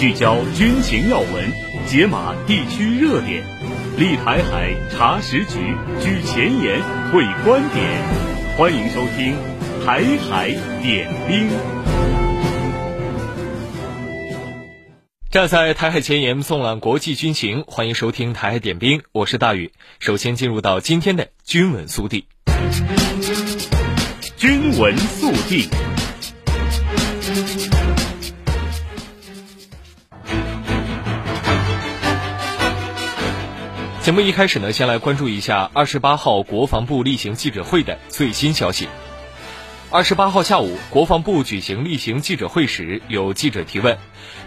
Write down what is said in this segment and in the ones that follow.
聚焦军情要闻，解码地区热点，立台海查实局，居前沿会观点。欢迎收听《台海点兵》。站在台海前沿，纵览国际军情。欢迎收听《台海点兵》，我是大宇。首先进入到今天的军文速递。军文速递。节目一开始呢，先来关注一下二十八号国防部例行记者会的最新消息。二十八号下午，国防部举行例行记者会时，有记者提问：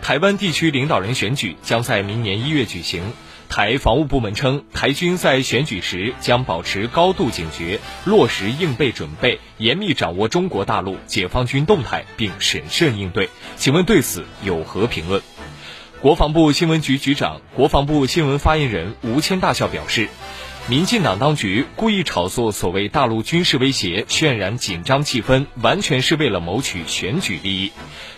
台湾地区领导人选举将在明年一月举行。台防务部门称，台军在选举时将保持高度警觉，落实应备准备，严密掌握中国大陆解放军动态，并审慎应对。请问对此有何评论？国防部新闻局局长、国防部新闻发言人吴谦大校表示，民进党当局故意炒作所谓大陆军事威胁，渲染紧张气氛，完全是为了谋取选举利益。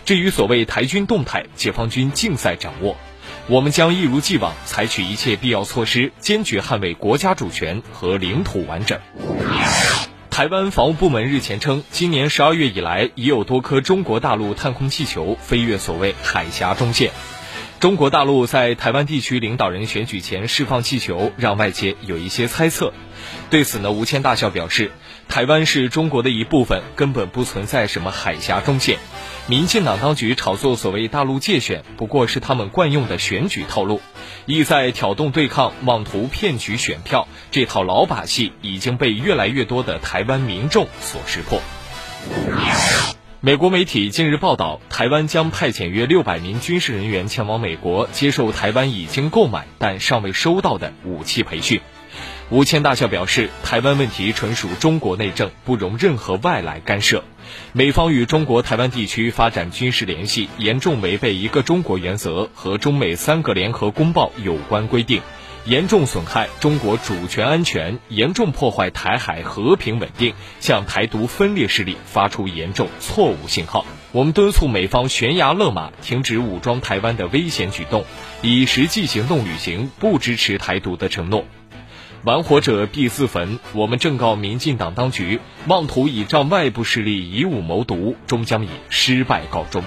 至于所谓台军动态，解放军尽在掌握。我们将一如既往采取一切必要措施，坚决捍卫国家主权和领土完整。台湾防务部门日前称，今年十二月以来，已有多颗中国大陆探空气球飞越所谓海峡中线。中国大陆在台湾地区领导人选举前释放气球，让外界有一些猜测。对此呢，吴谦大校表示，台湾是中国的一部分，根本不存在什么海峡中线。民进党当局炒作所谓大陆界选，不过是他们惯用的选举套路，意在挑动对抗，妄图骗取选票。这套老把戏已经被越来越多的台湾民众所识破。美国媒体近日报道，台湾将派遣约六百名军事人员前往美国，接受台湾已经购买但尚未收到的武器培训。吴谦大校表示，台湾问题纯属中国内政，不容任何外来干涉。美方与中国台湾地区发展军事联系，严重违背一个中国原则和中美三个联合公报有关规定，严重损害中国主权安全，严重破坏台海和平稳定，向台独分裂势力发出严重错误信号。我们敦促美方悬崖勒马，停止武装台湾的危险举动，以实际行动履行不支持台独的承诺。玩火者必自焚。我们正告民进党当局，妄图倚仗外部势力以武谋独，终将以失败告终。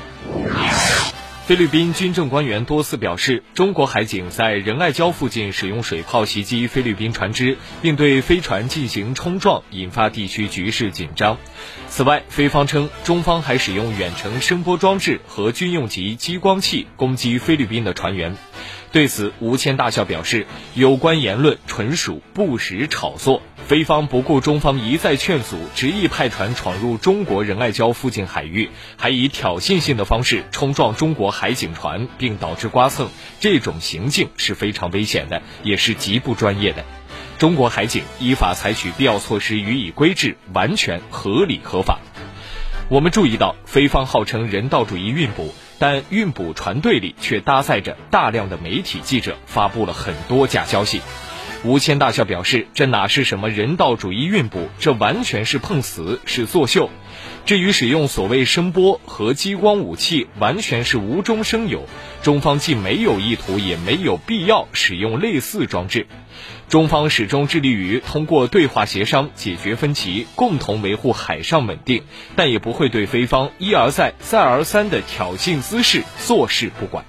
菲律宾军政官员多次表示，中国海警在仁爱礁附近使用水炮袭击菲律宾船只，并对飞船进行冲撞，引发地区局势紧张。此外，菲方称中方还使用远程声波装置和军用级激光器攻击菲律宾的船员。对此，吴谦大校表示，有关言论纯属不实炒作。菲方不顾中方一再劝阻，执意派船闯入中国仁爱礁附近海域，还以挑衅性的方式冲撞中国海警船，并导致刮蹭，这种行径是非常危险的，也是极不专业的。中国海警依法采取必要措施予以规制，完全合理合法。我们注意到，菲方号称人道主义运补。但运补船队里却搭载着大量的媒体记者，发布了很多假消息。吴谦大校表示，这哪是什么人道主义运补，这完全是碰瓷，是作秀。至于使用所谓声波和激光武器，完全是无中生有。中方既没有意图，也没有必要使用类似装置。中方始终致力于通过对话协商解决分歧，共同维护海上稳定，但也不会对菲方一而再、再而三的挑衅滋事坐视不管。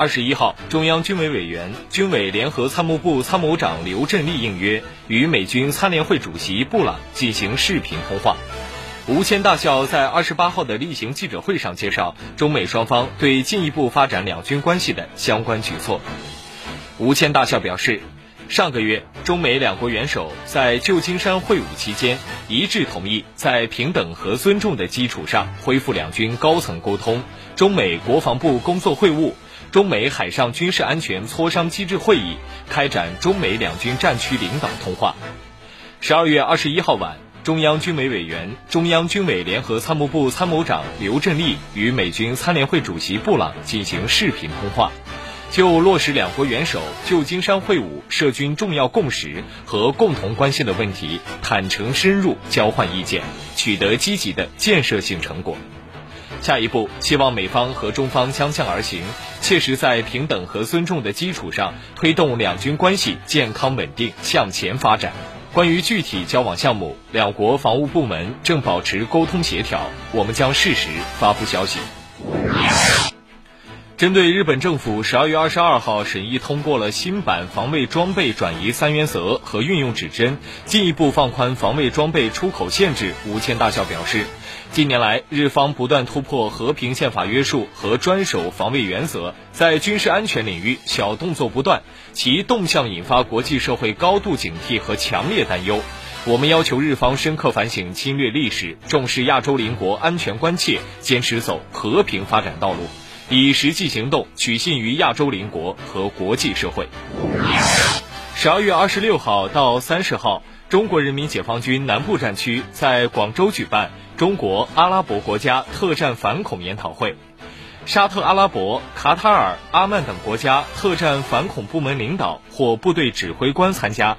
二十一号，中央军委委员、军委联合参谋部参谋长刘振立应约与美军参联会主席布朗进行视频通话。吴谦大校在二十八号的例行记者会上介绍中美双方对进一步发展两军关系的相关举措。吴谦大校表示，上个月中美两国元首在旧金山会晤期间，一致同意在平等和尊重的基础上恢复两军高层沟通，中美国防部工作会晤，中美海上军事安全磋商机制会议，开展中美两军战区领导通话。十二月二十一号晚，中央军委委员、中央军委联合参谋部参谋长刘振立与美军参联会主席布朗进行视频通话。就落实两国元首旧金山会晤涉军重要共识和共同关心的问题，坦诚深入交换意见，取得积极的建设性成果。下一步，希望美方和中方相向而行，切实在平等和尊重的基础上，推动两军关系健康稳定向前发展。关于具体交往项目，两国防务部门正保持沟通协调，我们将适时发布消息。针对日本政府十二月二十二号审议通过了新版防卫装备转移三原则和运用指针，进一步放宽防卫装备出口限制，吴谦大校表示，近年来日方不断突破和平宪法约束和专守防卫原则，在军事安全领域小动作不断，其动向引发国际社会高度警惕和强烈担忧。我们要求日方深刻反省侵略历史，重视亚洲邻国安全关切，坚持走和平发展道路。以实际行动取信于亚洲邻国和国际社会。十二月二十六号到三十号，中国人民解放军南部战区在广州举办中国阿拉伯国家特战反恐研讨会，沙特阿拉伯、卡塔尔、阿曼等国家特战反恐部门领导或部队指挥官参加。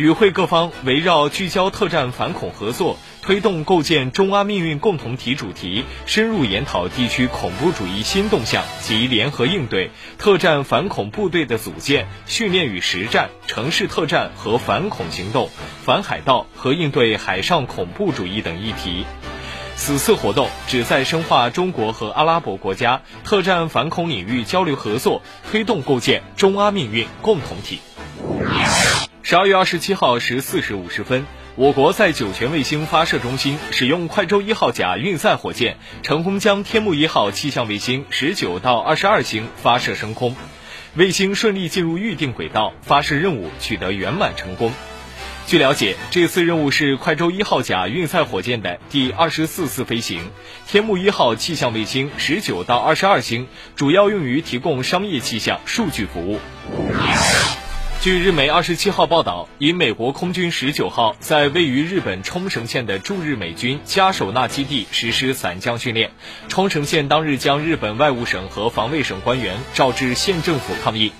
与会各方围绕聚焦特战反恐合作。推动构建中阿命运共同体主题，深入研讨地区恐怖主义新动向及联合应对、特战反恐部队的组建、训练与实战、城市特战和反恐行动、反海盗和应对海上恐怖主义等议题。此次活动旨在深化中国和阿拉伯国家特战反恐领域交流合作，推动构建中阿命运共同体。十二月二十七号十四时五十分。我国在酒泉卫星发射中心使用快舟一号甲运载火箭，成功将天目一号气象卫星十九到二十二星发射升空，卫星顺利进入预定轨道，发射任务取得圆满成功。据了解，这次任务是快舟一号甲运载火箭的第二十四次飞行，天目一号气象卫星十九到二十二星主要用于提供商业气象数据服务。据日媒二十七号报道，以美国空军十九号在位于日本冲绳县的驻日美军嘉手纳基地实施伞降训练，冲绳县当日将日本外务省和防卫省官员召至县政府抗议。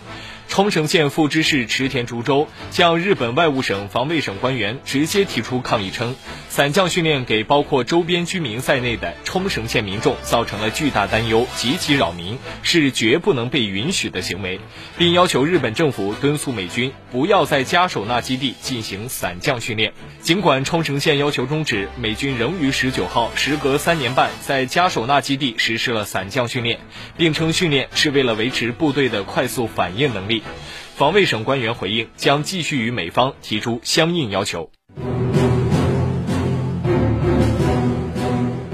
冲绳县副知事池田竹周向日本外务省、防卫省官员直接提出抗议称，伞降训练给包括周边居民在内的冲绳县民众造成了巨大担忧，极其扰民，是绝不能被允许的行为，并要求日本政府敦促美军不要在嘉手纳基地进行伞降训练。尽管冲绳县要求终止，美军仍于十九号时隔三年半在嘉手纳基地实施了伞降训练，并称训练是为了维持部队的快速反应能力。防卫省官员回应，将继续与美方提出相应要求。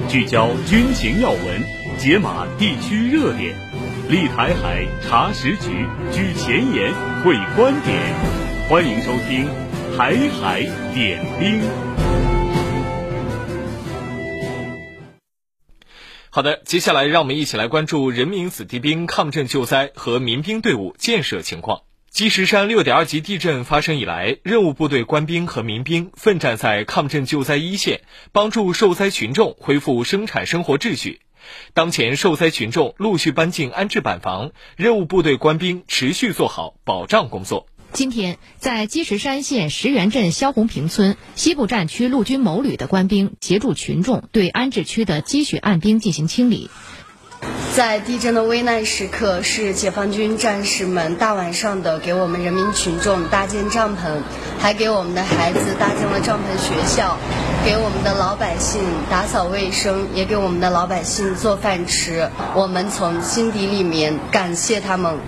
聚焦军情要闻，解码地区热点，立台海查实局，举前沿会观点。欢迎收听《台海点兵》。好的，接下来让我们一起来关注人民子弟兵抗震救灾和民兵队伍建设情况。积石山六点二级地震发生以来，任务部队官兵和民兵奋战在抗震救灾一线，帮助受灾群众恢复生产生活秩序。当前受灾群众陆续搬进安置板房，任务部队官兵持续做好保障工作。今天，在积石山县石原镇萧红坪村西部战区陆军某旅的官兵协助群众对安置区的积雪暗冰进行清理。在地震的危难时刻，是解放军战士们大晚上的给我们人民群众搭建帐篷，还给我们的孩子搭建了帐篷学校，给我们的老百姓打扫卫生，也给我们的老百姓做饭吃。我们从心底里面感谢他们。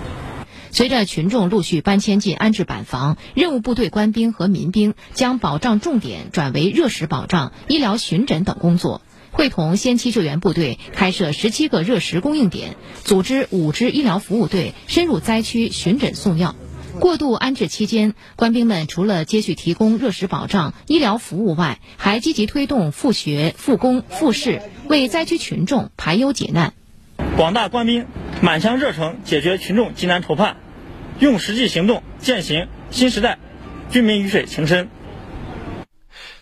随着群众陆续搬迁进安置板房，任务部队官兵和民兵将保障重点转为热食保障、医疗巡诊等工作，会同先期救援部队开设十七个热食供应点，组织五支医疗服务队深入灾区巡诊送药。过渡安置期间，官兵们除了接续提供热食保障、医疗服务外，还积极推动复学、复工、复试，为灾区群众排忧解难。广大官兵满腔热诚，解决群众急难愁盼，用实际行动践行新时代军民鱼水情深。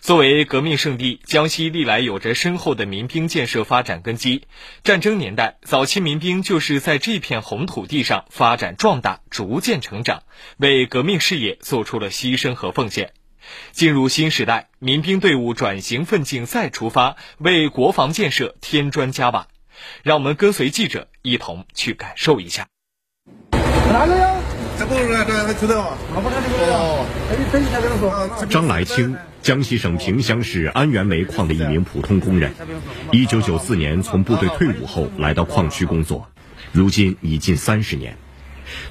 作为革命圣地，江西历来有着深厚的民兵建设发展根基。战争年代，早期民兵就是在这片红土地上发展壮大、逐渐成长，为革命事业做出了牺牲和奉献。进入新时代，民兵队伍转型奋进再出发，为国防建设添砖加瓦。让我们跟随记者一同去感受一下。张来清，江西省萍乡市安源煤矿的一名普通工人，一九九四年从部队退伍后来到矿区工作，如今已近三十年。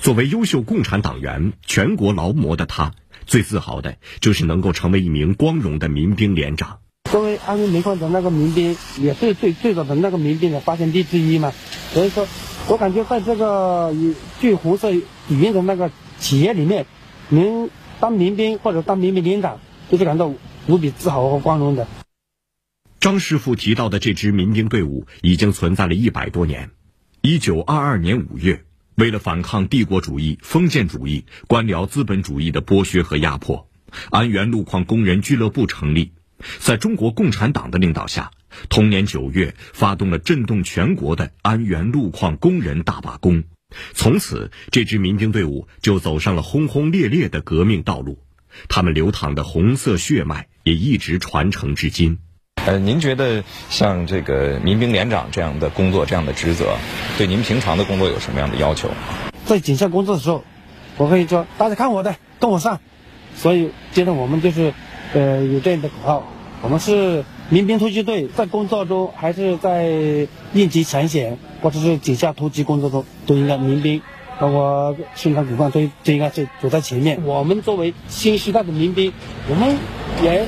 作为优秀共产党员、全国劳模的他，最自豪的就是能够成为一名光荣的民兵连长。作为安源煤矿的那个民兵，也是最最早的那个民兵的发现地之一嘛，所以说，我感觉在这个具红色底蕴的那个企业里面，能当民兵或者当民兵连长，就是感到无比自豪和光荣的。张师傅提到的这支民兵队伍已经存在了一百多年。一九二二年五月，为了反抗帝国主义、封建主义、官僚资本主义的剥削和压迫，安源路矿工人俱乐部成立。在中国共产党的领导下，同年九月发动了震动全国的安源路矿工人大罢工。从此，这支民兵队伍就走上了轰轰烈烈的革命道路。他们流淌的红色血脉也一直传承至今。呃，您觉得像这个民兵连长这样的工作、这样的职责，对您平常的工作有什么样的要求？在警校工作的时候，我可以说：“大家看我的，跟我上。”所以，接着我们就是。呃，有这样的口号，我们是民兵突击队，在工作中还是在应急抢险或者是警下突击工作中，都应该民兵，包括生产骨干都都应该是走在前面。我们作为新时代的民兵，我们也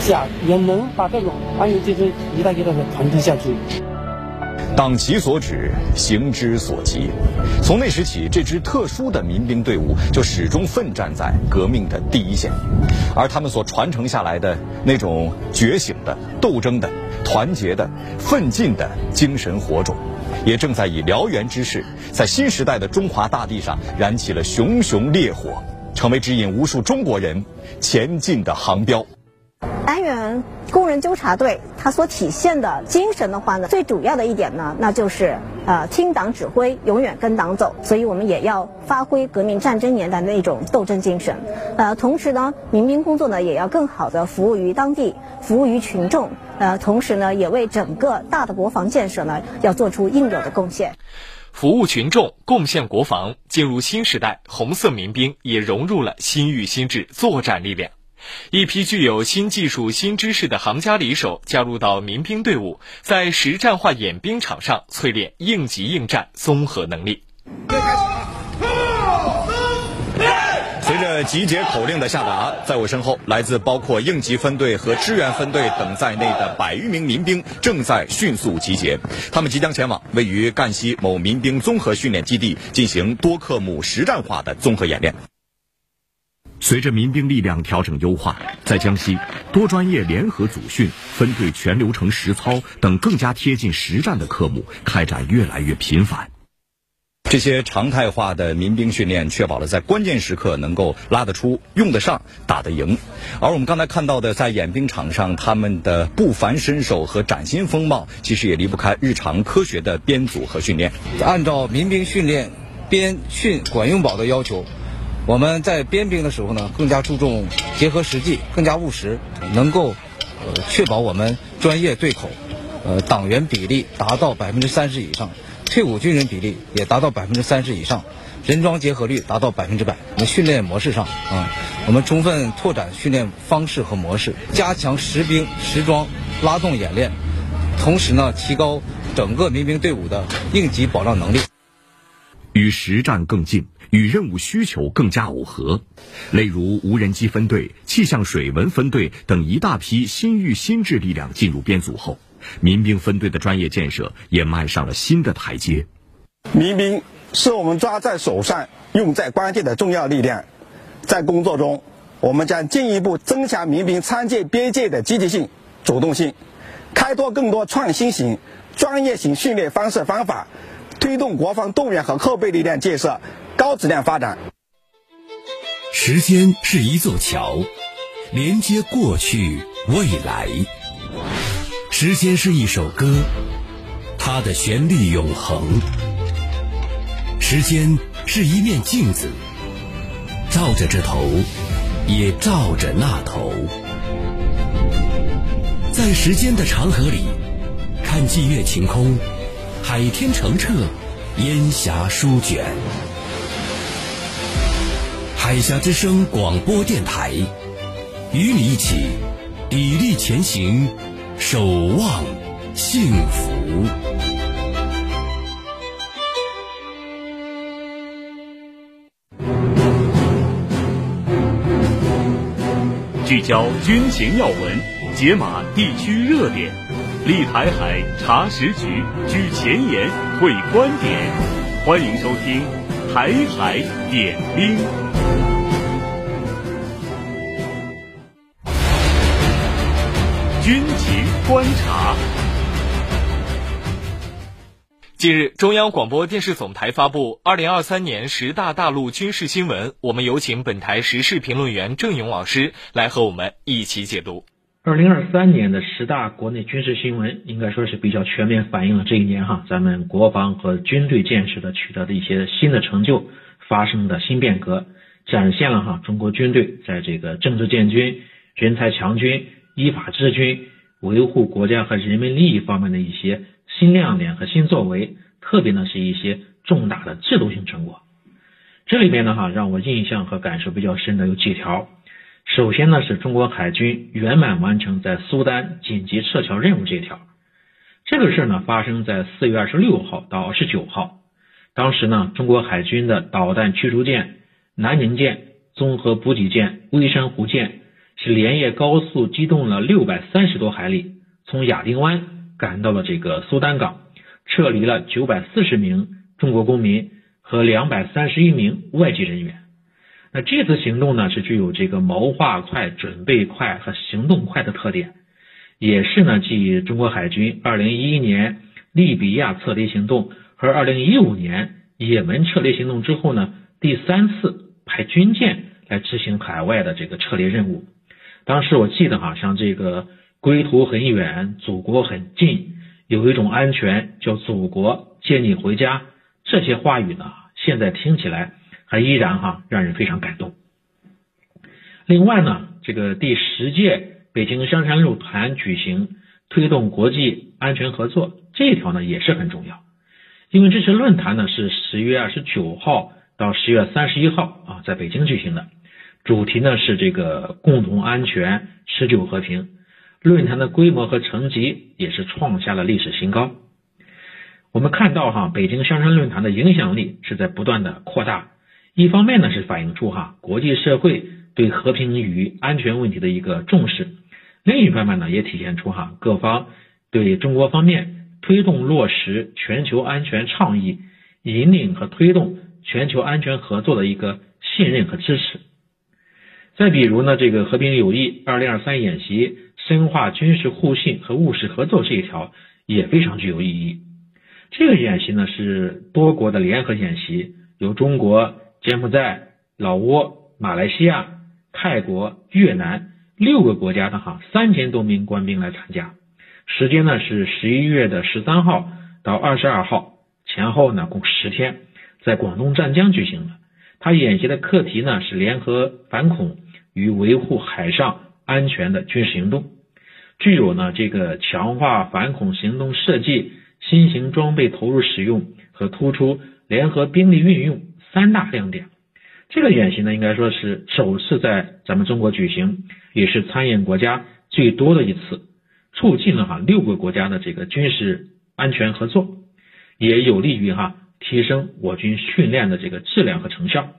想也能把这种安源精神一代一代的传承下去。党其所指，行之所及。从那时起，这支特殊的民兵队伍就始终奋战在革命的第一线，而他们所传承下来的那种觉醒的、斗争的、团结的、奋进的精神火种，也正在以燎原之势，在新时代的中华大地上燃起了熊熊烈火，成为指引无数中国人前进的航标。安源工人纠察队，它所体现的精神的话呢，最主要的一点呢，那就是呃听党指挥，永远跟党走。所以我们也要发挥革命战争年代的那种斗争精神。呃，同时呢，民兵工作呢，也要更好的服务于当地，服务于群众。呃，同时呢，也为整个大的国防建设呢，要做出应有的贡献。服务群众，贡献国防。进入新时代，红色民兵也融入了新域新制作战力量。一批具有新技术、新知识的行家里手加入到民兵队伍，在实战化演兵场上淬炼应急应战综合能力。随着集结口令的下达，在我身后，来自包括应急分队和支援分队等在内的百余名民兵正在迅速集结，他们即将前往位于赣西某民兵综合训练基地进行多科目实战化的综合演练。随着民兵力量调整优化，在江西多专业联合组训、分队全流程实操等更加贴近实战的科目开展越来越频繁。这些常态化的民兵训练，确保了在关键时刻能够拉得出、用得上、打得赢。而我们刚才看到的，在演兵场上他们的不凡身手和崭新风貌，其实也离不开日常科学的编组和训练。按照民兵训练编训管用宝的要求。我们在编兵的时候呢，更加注重结合实际，更加务实，能够呃确保我们专业对口，呃党员比例达到百分之三十以上，退伍军人比例也达到百分之三十以上，人装结合率达到百分之百。我们训练模式上啊，我们充分拓展训练方式和模式，加强实兵实装拉动演练，同时呢，提高整个民兵队伍的应急保障能力，与实战更近。与任务需求更加耦合，例如无人机分队、气象水文分队等一大批新域新制力量进入编组后，民兵分队的专业建设也迈上了新的台阶。民兵是我们抓在手上、用在关键的重要力量，在工作中，我们将进一步增强民兵参建边界的积极性、主动性，开拓更多创新型、专业型训练方式方法，推动国防动员和后备力量建设。高质量发展。时间是一座桥，连接过去未来。时间是一首歌，它的旋律永恒。时间是一面镜子，照着这头，也照着那头。在时间的长河里，看霁月晴空，海天澄澈，烟霞舒卷。海峡之声广播电台，与你一起砥砺前行，守望幸福。聚焦军情要闻，解码地区热点，立台海查实局举前沿，会观点。欢迎收听《台海点兵》。军情观察。近日，中央广播电视总台发布二零二三年十大大陆军事新闻。我们有请本台时事评论员郑勇老师来和我们一起解读。二零二三年的十大国内军事新闻，应该说是比较全面反映了这一年哈咱们国防和军队建设的取得的一些新的成就，发生的新变革，展现了哈中国军队在这个政治建军、人才强军、依法治军、维护国家和人民利益方面的一些。新亮点和新作为，特别呢是一些重大的制度性成果。这里边呢哈，让我印象和感受比较深的有几条。首先呢是中国海军圆满完成在苏丹紧急撤侨任务这一条。这个事儿呢发生在四月二十六号到二十九号，当时呢中国海军的导弹驱逐舰南宁舰、综合补给舰微山湖舰是连夜高速机动了六百三十多海里，从亚丁湾。赶到了这个苏丹港，撤离了九百四十名中国公民和两百三十一名外籍人员。那这次行动呢，是具有这个谋划快、准备快和行动快的特点，也是呢继中国海军二零一一年利比亚撤离行动和二零一五年也门撤离行动之后呢，第三次派军舰来执行海外的这个撤离任务。当时我记得哈，像这个。归途很远，祖国很近，有一种安全叫祖国接你回家。这些话语呢，现在听起来还依然哈让人非常感动。另外呢，这个第十届北京香山论坛举行，推动国际安全合作，这一条呢也是很重要，因为这次论坛呢是十月二十九号到十月三十一号啊在北京举行的，主题呢是这个共同安全，持久和平。论坛的规模和成绩也是创下了历史新高。我们看到哈，北京香山论坛的影响力是在不断的扩大。一方面呢，是反映出哈国际社会对和平与安全问题的一个重视；另一方面呢，也体现出哈各方对中国方面推动落实全球安全倡议、引领和推动全球安全合作的一个信任和支持。再比如呢，这个和平友谊二零二三演习。深化军事互信和务实合作这一条也非常具有意义。这个演习呢是多国的联合演习，由中国、柬埔寨、老挝、马来西亚、泰国、越南六个国家的哈三千多名官兵来参加。时间呢是十一月的十三号到二十二号，前后呢共十天，在广东湛江举行的。他演习的课题呢是联合反恐与维护海上安全的军事行动。具有呢这个强化反恐行动设计、新型装备投入使用和突出联合兵力运用三大亮点。这个演习呢，应该说是首次在咱们中国举行，也是参演国家最多的一次，促进了哈六个国家的这个军事安全合作，也有利于哈提升我军训练的这个质量和成效。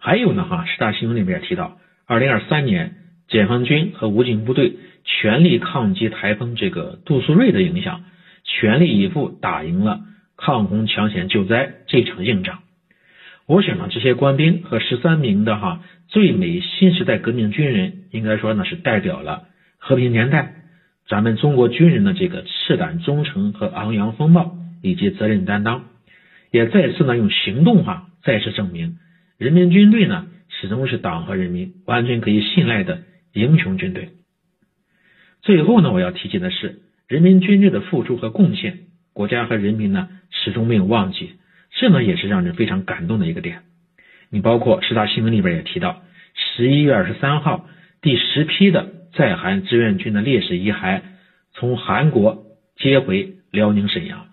还有呢哈，十大新闻里面也提到，二零二三年解放军和武警部队。全力抗击台风这个杜苏芮的影响，全力以赴打赢了抗洪抢险救灾这场硬仗。我想呢，这些官兵和十三名的哈最美新时代革命军人，应该说呢是代表了和平年代咱们中国军人的这个赤胆忠诚和昂扬风貌以及责任担当，也再次呢用行动哈再次证明，人民军队呢始终是党和人民完全可以信赖的英雄军队。最后呢，我要提及的是人民军队的付出和贡献，国家和人民呢始终没有忘记，这呢也是让人非常感动的一个点。你包括十大新闻里边也提到，十一月二十三号，第十批的在韩志愿军的烈士遗骸从韩国接回辽宁沈阳，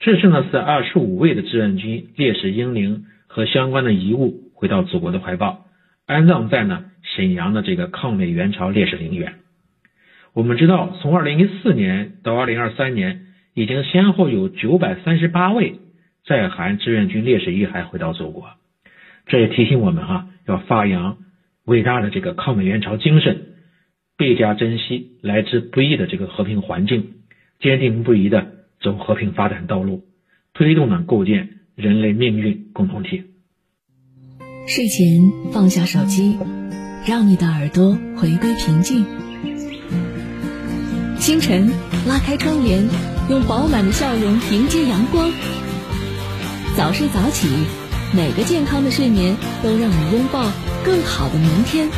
这次呢是二十五位的志愿军烈士英灵和相关的遗物回到祖国的怀抱，安葬在呢沈阳的这个抗美援朝烈士陵园。我们知道，从二零一四年到二零二三年，已经先后有九百三十八位在韩志愿军烈士遗骸回到祖国，这也提醒我们哈，要发扬伟大的这个抗美援朝精神，倍加珍惜来之不易的这个和平环境，坚定不移的走和平发展道路，推动呢构建人类命运共同体。睡前放下手机，让你的耳朵回归平静。清晨拉开窗帘，用饱满的笑容迎接阳光。早睡早起，每个健康的睡眠都让你拥抱更好的明天。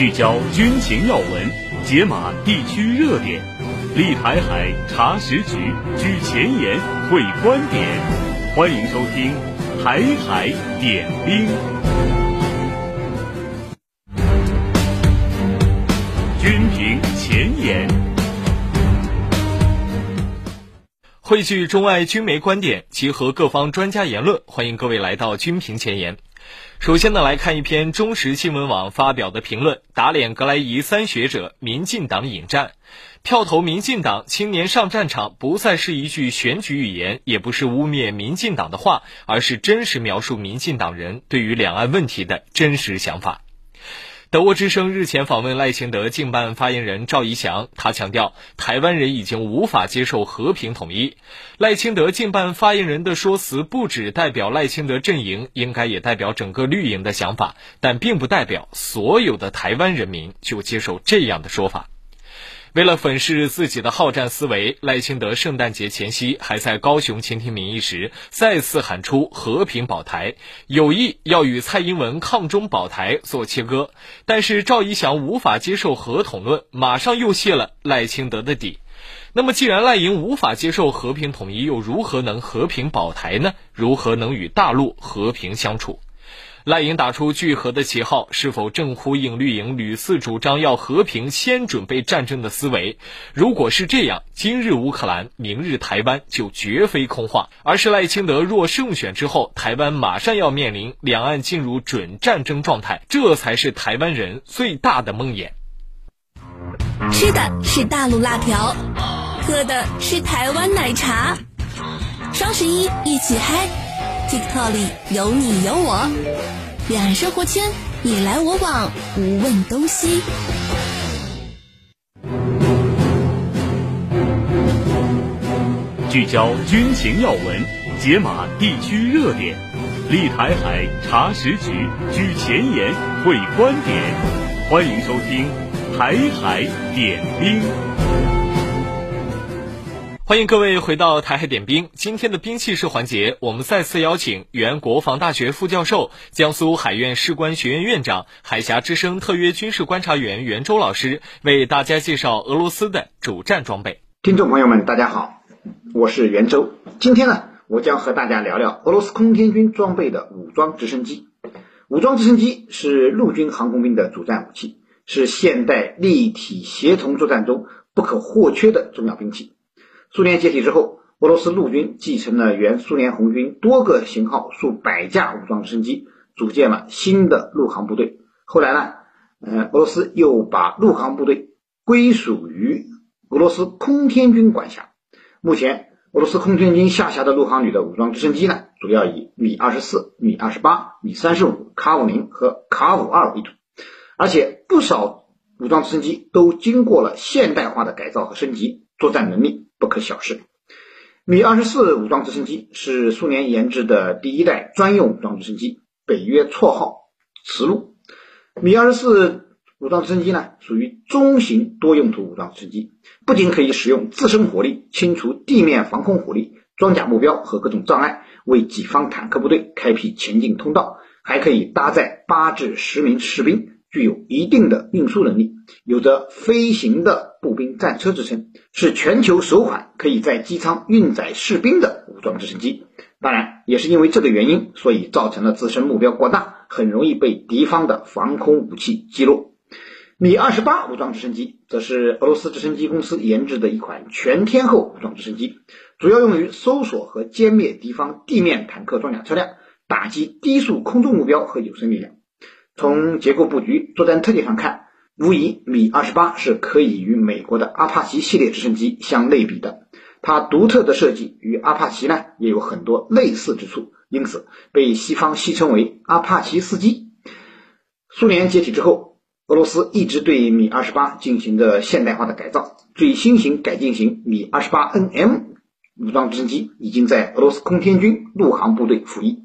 聚焦军情要闻，解码地区热点，立台海查实局，举前沿，会观点。欢迎收听《台海点兵》，军评前沿，汇聚中外军媒观点，集合各方专家言论。欢迎各位来到军评前沿。首先呢，来看一篇中时新闻网发表的评论：打脸格莱仪三学者，民进党引战。票投民进党，青年上战场不再是一句选举语言，也不是污蔑民进党的话，而是真实描述民进党人对于两岸问题的真实想法。德国之声日前访问赖清德竞办发言人赵怡翔，他强调，台湾人已经无法接受和平统一。赖清德竞办发言人的说辞不只代表赖清德阵营，应该也代表整个绿营的想法，但并不代表所有的台湾人民就接受这样的说法。为了粉饰自己的好战思维，赖清德圣诞节前夕还在高雄倾听民意时，再次喊出和平保台，有意要与蔡英文抗中保台做切割。但是赵怡翔无法接受和统论，马上又泄了赖清德的底。那么，既然赖营无法接受和平统一，又如何能和平保台呢？如何能与大陆和平相处？赖营打出聚合的旗号，是否正呼应绿营屡次主张要和平先准备战争的思维？如果是这样，今日乌克兰，明日台湾就绝非空话，而是赖清德若胜选之后，台湾马上要面临两岸进入准战争状态，这才是台湾人最大的梦魇。吃的是大陆辣条，喝的是台湾奶茶，双十一一起嗨。TikTok 里有你有我，两岸生活圈你来我往，无问东西。聚焦军情要闻，解码地区热点，立台海查实局，居前沿，会观点。欢迎收听《台海点兵》。欢迎各位回到台海点兵。今天的兵器室环节，我们再次邀请原国防大学副教授、江苏海院士官学院院长、海峡之声特约军事观察员袁周老师，为大家介绍俄罗斯的主战装备。听众朋友们，大家好，我是袁周。今天呢，我将和大家聊聊俄罗斯空天军装备的武装直升机。武装直升机是陆军航空兵的主战武器，是现代立体协同作战中不可或缺的重要兵器。苏联解体之后，俄罗斯陆军继承了原苏联红军多个型号、数百架武装直升机，组建了新的陆航部队。后来呢，呃，俄罗斯又把陆航部队归属于俄罗斯空天军管辖。目前，俄罗斯空天军下辖的陆航旅的武装直升机呢，主要以米二十四、米二十八、米三十五、卡五零和卡五二为主，而且不少武装直升机都经过了现代化的改造和升级，作战能力不可小视。米二十四武装直升机是苏联研制的第一代专用武装直升机，北约绰号“雌鹿”。米二十四武装直升机呢，属于中型多用途武装直升机，不仅可以使用自身火力清除地面防空火力、装甲目标和各种障碍，为己方坦克部队开辟前进通道，还可以搭载八至十名士兵。具有一定的运输能力，有着“飞行的步兵战车”之称，是全球首款可以在机舱运载士兵的武装直升机。当然，也是因为这个原因，所以造成了自身目标过大，很容易被敌方的防空武器击落。米二十八武装直升机则是俄罗斯直升机公司研制的一款全天候武装直升机，主要用于搜索和歼灭敌方地面坦克装甲车辆，打击低速空中目标和有生力量。从结构布局、作战特点上看，无疑米二十八是可以与美国的阿帕奇系列直升机相类比的。它独特的设计与阿帕奇呢也有很多类似之处，因此被西方戏称为“阿帕奇斯基”。苏联解体之后，俄罗斯一直对米二十八进行着现代化的改造。最新型改进型米二十八 NM 武装直升机已经在俄罗斯空天军陆航部队服役。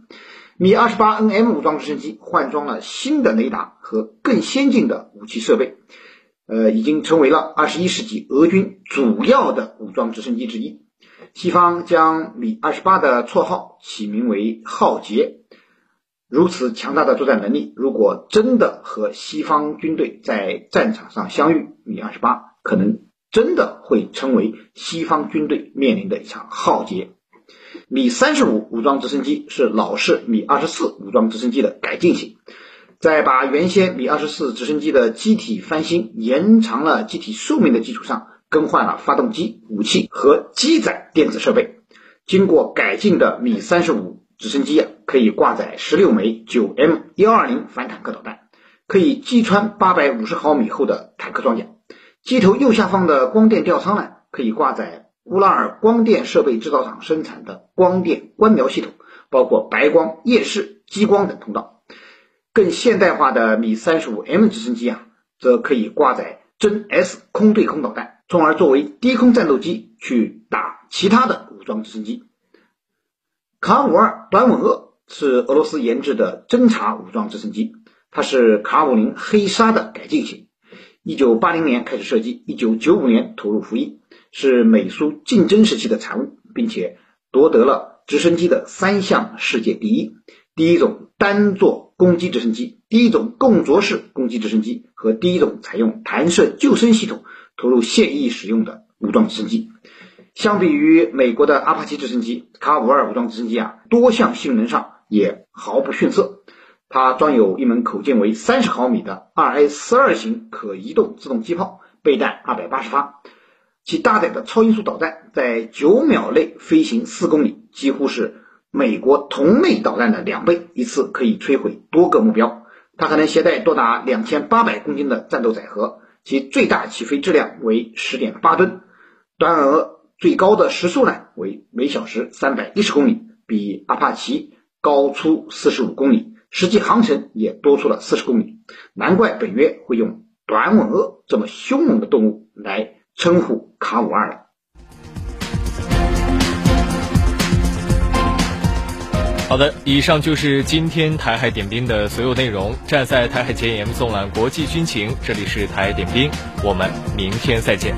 米二十八 NM 武装直升机换装了新的雷达和更先进的武器设备。呃，已经成为了二十一世纪俄军主要的武装直升机之一。西方将米二十八的绰号起名为“浩劫”。如此强大的作战能力，如果真的和西方军队在战场上相遇，米二十八可能真的会成为西方军队面临的一场浩劫。米三十五武装直升机是老式米二十四武装直升机的改进型。在把原先米二十四直升机的机体翻新、延长了机体寿命的基础上，更换了发动机、武器和机载电子设备。经过改进的米三十五直升机啊，可以挂载十六枚九 M 幺二零反坦克导弹，可以击穿八百五十毫米厚的坦克装甲。机头右下方的光电吊舱呢，可以挂载乌拉尔光电设备制造厂生产的光电观瞄系统，包括白光、夜视、激光等通道。更现代化的米三十五 M 直升机啊，则可以挂载真 S 空对空导弹，从而作为低空战斗机去打其他的武装直升机。卡五二短吻鳄是俄罗斯研制的侦察武装直升机，它是卡五零黑鲨的改进型，一九八零年开始设计，一九九五年投入服役，是美苏竞争时期的产物，并且夺得了直升机的三项世界第一。第一种单座攻击直升机，第一种共着式攻击直升机和第一种采用弹射救生系统投入现役使用的武装直升机。相比于美国的阿帕奇直升机，卡五二武装直升机啊，多项性能上也毫不逊色。它装有一门口径为三十毫米的二 A 四二型可移动自动机炮，备弹二百八十发，其搭载的超音速导弹在九秒内飞行四公里，几乎是。美国同类导弹的两倍，一次可以摧毁多个目标。它还能携带多达两千八百公斤的战斗载荷，其最大起飞质量为十点八吨。短吻鳄最高的时速呢为每小时三百一十公里，比阿帕奇高出四十五公里，实际航程也多出了四十公里。难怪北约会用短吻鳄这么凶猛的动物来称呼卡五二了。好的，以上就是今天台海点兵的所有内容。站在台海前沿，纵览国际军情，这里是台海点兵，我们明天再见。